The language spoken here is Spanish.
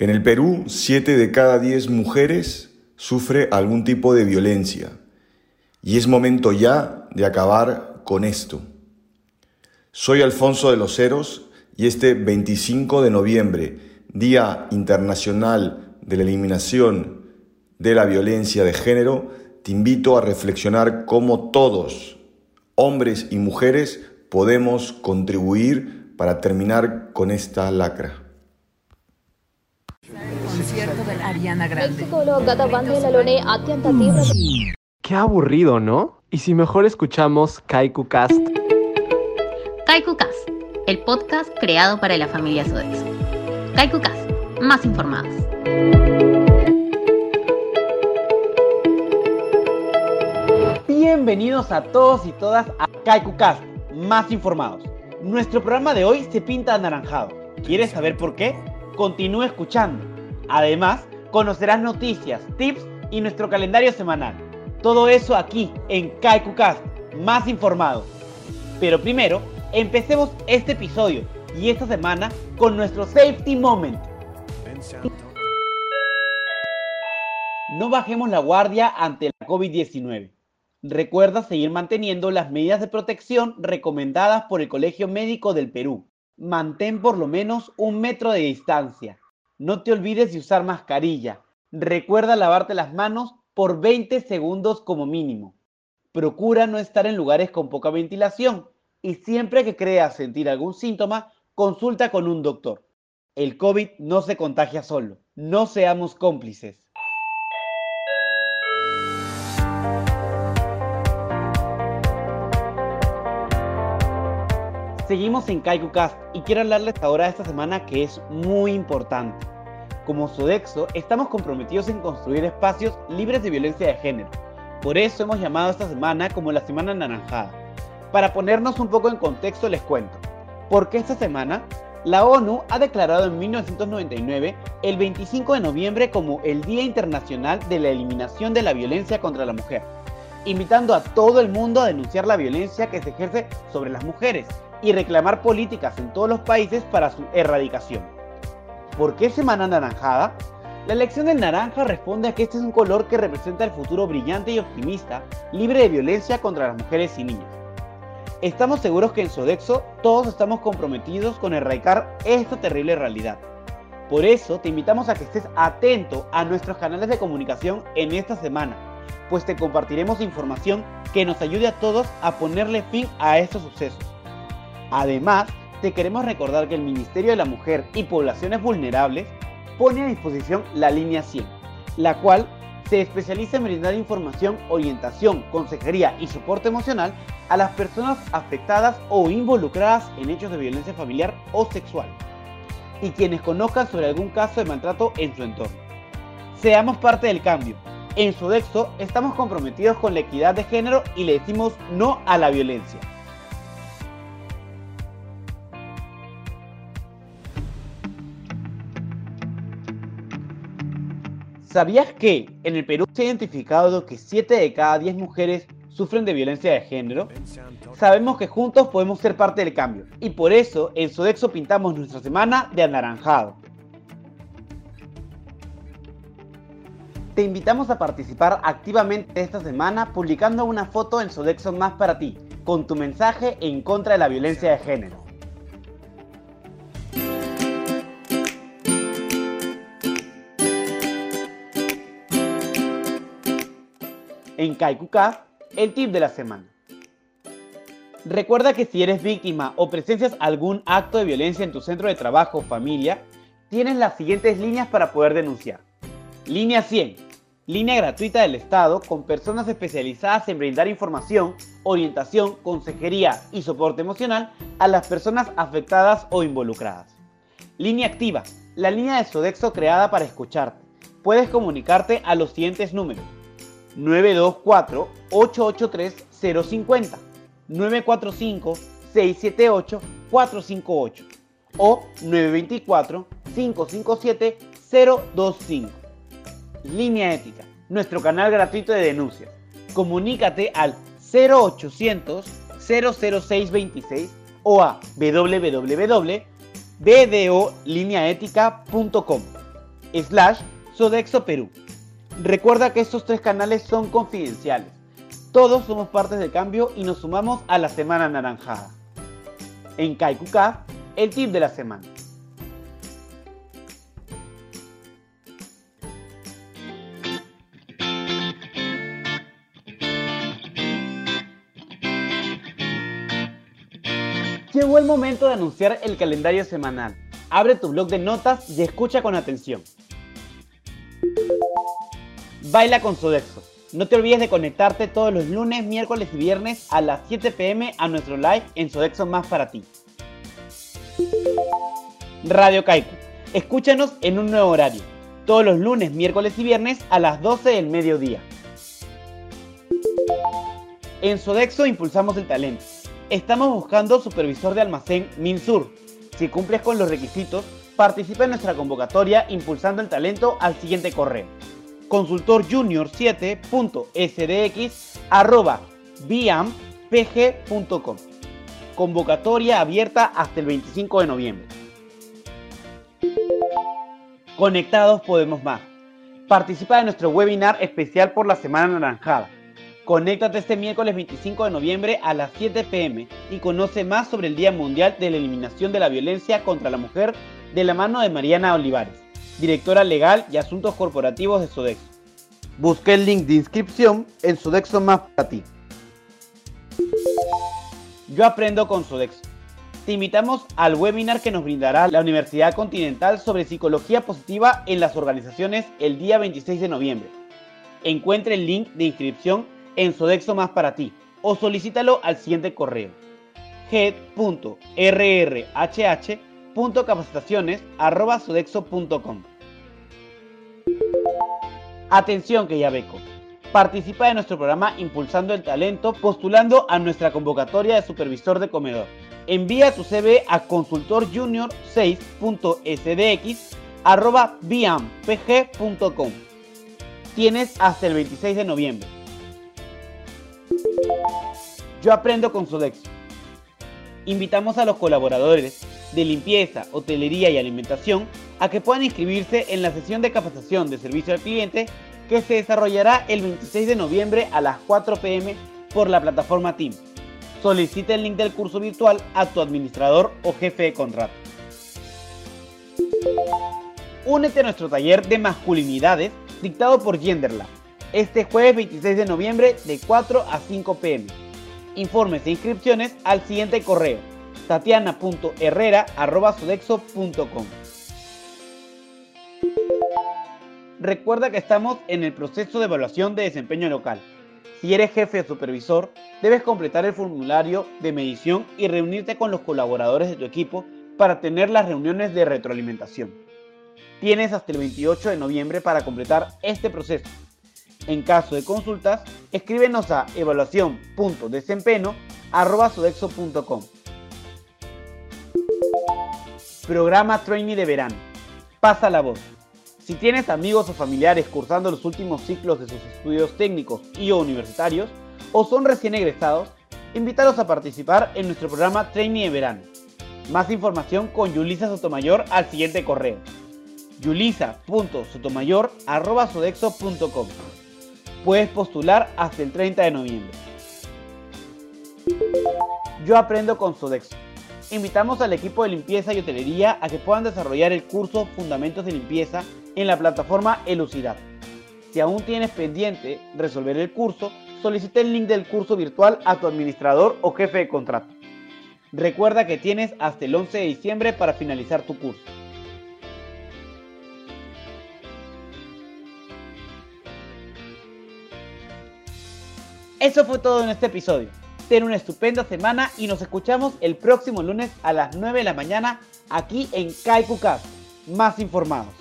En el Perú, 7 de cada 10 mujeres sufre algún tipo de violencia y es momento ya de acabar con esto. Soy Alfonso de los Heros y este 25 de noviembre, Día Internacional de la Eliminación de la Violencia de Género, te invito a reflexionar cómo todos, hombres y mujeres, podemos contribuir para terminar con esta lacra. Qué aburrido, ¿no? ¿Y si mejor escuchamos KaikuCast? KaikuCast, el podcast creado para la familia Sodexo. KaikuCast, más informados. Bienvenidos a todos y todas a KaikuCast, más informados. Nuestro programa de hoy se pinta anaranjado. ¿Quieres saber por qué? Continúa escuchando. Además, conocerás noticias, tips y nuestro calendario semanal. Todo eso aquí en KaikuCast, más informados. Pero primero, empecemos este episodio y esta semana con nuestro Safety Moment. No bajemos la guardia ante la COVID-19. Recuerda seguir manteniendo las medidas de protección recomendadas por el Colegio Médico del Perú. Mantén por lo menos un metro de distancia. No te olvides de usar mascarilla. Recuerda lavarte las manos por 20 segundos como mínimo. Procura no estar en lugares con poca ventilación y siempre que creas sentir algún síntoma, consulta con un doctor. El COVID no se contagia solo. No seamos cómplices. Seguimos en KaikuCast y quiero hablarles ahora de esta semana que es muy importante. Como Sodexo, estamos comprometidos en construir espacios libres de violencia de género. Por eso hemos llamado esta semana como la Semana Anaranjada. Para ponernos un poco en contexto les cuento. Porque esta semana la ONU ha declarado en 1999 el 25 de noviembre como el Día Internacional de la Eliminación de la Violencia contra la Mujer, invitando a todo el mundo a denunciar la violencia que se ejerce sobre las mujeres y reclamar políticas en todos los países para su erradicación. ¿Por qué semana anaranjada? La elección del naranja responde a que este es un color que representa el futuro brillante y optimista, libre de violencia contra las mujeres y niños. Estamos seguros que en Sodexo todos estamos comprometidos con erradicar esta terrible realidad. Por eso te invitamos a que estés atento a nuestros canales de comunicación en esta semana, pues te compartiremos información que nos ayude a todos a ponerle fin a estos sucesos. Además, te queremos recordar que el Ministerio de la Mujer y Poblaciones Vulnerables pone a disposición la línea 100, la cual se especializa en brindar información, orientación, consejería y soporte emocional a las personas afectadas o involucradas en hechos de violencia familiar o sexual y quienes conozcan sobre algún caso de maltrato en su entorno. Seamos parte del cambio. En Sodexo estamos comprometidos con la equidad de género y le decimos no a la violencia. ¿Sabías que en el Perú se ha identificado que 7 de cada 10 mujeres sufren de violencia de género? Sabemos que juntos podemos ser parte del cambio y por eso en Sodexo pintamos nuestra semana de anaranjado. Te invitamos a participar activamente esta semana publicando una foto en Sodexo Más para ti, con tu mensaje en contra de la violencia de género. En KaikuCast, el tip de la semana. Recuerda que si eres víctima o presencias algún acto de violencia en tu centro de trabajo o familia, tienes las siguientes líneas para poder denunciar. Línea 100, línea gratuita del Estado con personas especializadas en brindar información, orientación, consejería y soporte emocional a las personas afectadas o involucradas. Línea activa, la línea de Sodexo creada para escucharte. Puedes comunicarte a los siguientes números 924-883-050, 945-678-458 o 924-557-025. Línea Ética, nuestro canal gratuito de denuncias. Comunícate al 0800 00626 o a www.bdolineaetica.com. slash Sodexo Perú. Recuerda que estos tres canales son confidenciales. Todos somos partes del cambio y nos sumamos a la semana anaranjada. En Kaikuka, el tip de la semana. Llegó el momento de anunciar el calendario semanal. Abre tu blog de notas y escucha con atención. Baila con Sodexo. No te olvides de conectarte todos los lunes, miércoles y viernes a las 7 pm a nuestro live en Sodexo Más para ti. Radio Kaiku. Escúchanos en un nuevo horario. Todos los lunes, miércoles y viernes a las 12 del mediodía. En Sodexo impulsamos el talento Estamos buscando supervisor de almacén Minsur. Si cumples con los requisitos, participa en nuestra convocatoria impulsando el talento al siguiente correo. consultorjunior7.sdx.biampg.com Convocatoria abierta hasta el 25 de noviembre. Conectados Podemos Más. Participa en nuestro webinar especial por la Semana Naranjada Conéctate este miércoles 25 de noviembre a las 7 pm y conoce más sobre el Día Mundial de la Eliminación de la Violencia contra la Mujer de la mano de Mariana Olivares, directora legal y asuntos corporativos de Sodexo. Busca el link de inscripción en Sodexo Más para ti. Yo aprendo con Sodexo. Te invitamos al webinar que nos brindará la Universidad Continental sobre psicología positiva en las organizaciones el día 26 de noviembre. Encuentre el link de inscripción en Sodexo Más para ti o solicítalo al siguiente correo head.rrhh.capacitaciones.sodexo.com Atención que ya beco. Participa de nuestro programa Impulsando el Talento postulando a nuestra convocatoria de supervisor de comedor. Envía tu CV a consultorjunior6.sdx.biampg.com. Tienes hasta el 26 de noviembre. Yo aprendo con Sodexo. Invitamos a los colaboradores de limpieza, hotelería y alimentación a que puedan inscribirse en la sesión de capacitación de servicio al cliente que se desarrollará el 26 de noviembre a las 4 pm por la plataforma Teams. Solicita el link del curso virtual a tu administrador o jefe de contrato. Únete a nuestro taller de masculinidades dictado por Genderlab este jueves 26 de noviembre de 4 a 5 pm. Informes e inscripciones al siguiente correo tatiana.herrera.sodexo.com Recuerda que estamos en el proceso de evaluación de desempeño local. Si eres jefe o supervisor, debes completar el formulario de medición y reunirte con los colaboradores de tu equipo para tener las reuniones de retroalimentación. Tienes hasta el 28 de noviembre para completar este proceso en caso de consultas, escríbenos a evaluación.desempeño.com. Programa Trainee de verano. Pasa la voz. Si tienes amigos o familiares cursando los últimos ciclos de sus estudios técnicos y universitarios, o son recién egresados, invítalos a participar en nuestro programa Trainee de verano. Más información con Yulisa Sotomayor al siguiente correo yulisa.sotomayor.sodexo.com puedes postular hasta el 30 de noviembre. Yo aprendo con Sodexo. Invitamos al equipo de limpieza y hotelería a que puedan desarrollar el curso Fundamentos de Limpieza en la plataforma Elucidad. Si aún tienes pendiente resolver el curso, solicita el link del curso virtual a tu administrador o jefe de contrato. Recuerda que tienes hasta el 11 de diciembre para finalizar tu curso. Eso fue todo en este episodio. Ten una estupenda semana y nos escuchamos el próximo lunes a las 9 de la mañana aquí en Cast. Más informados.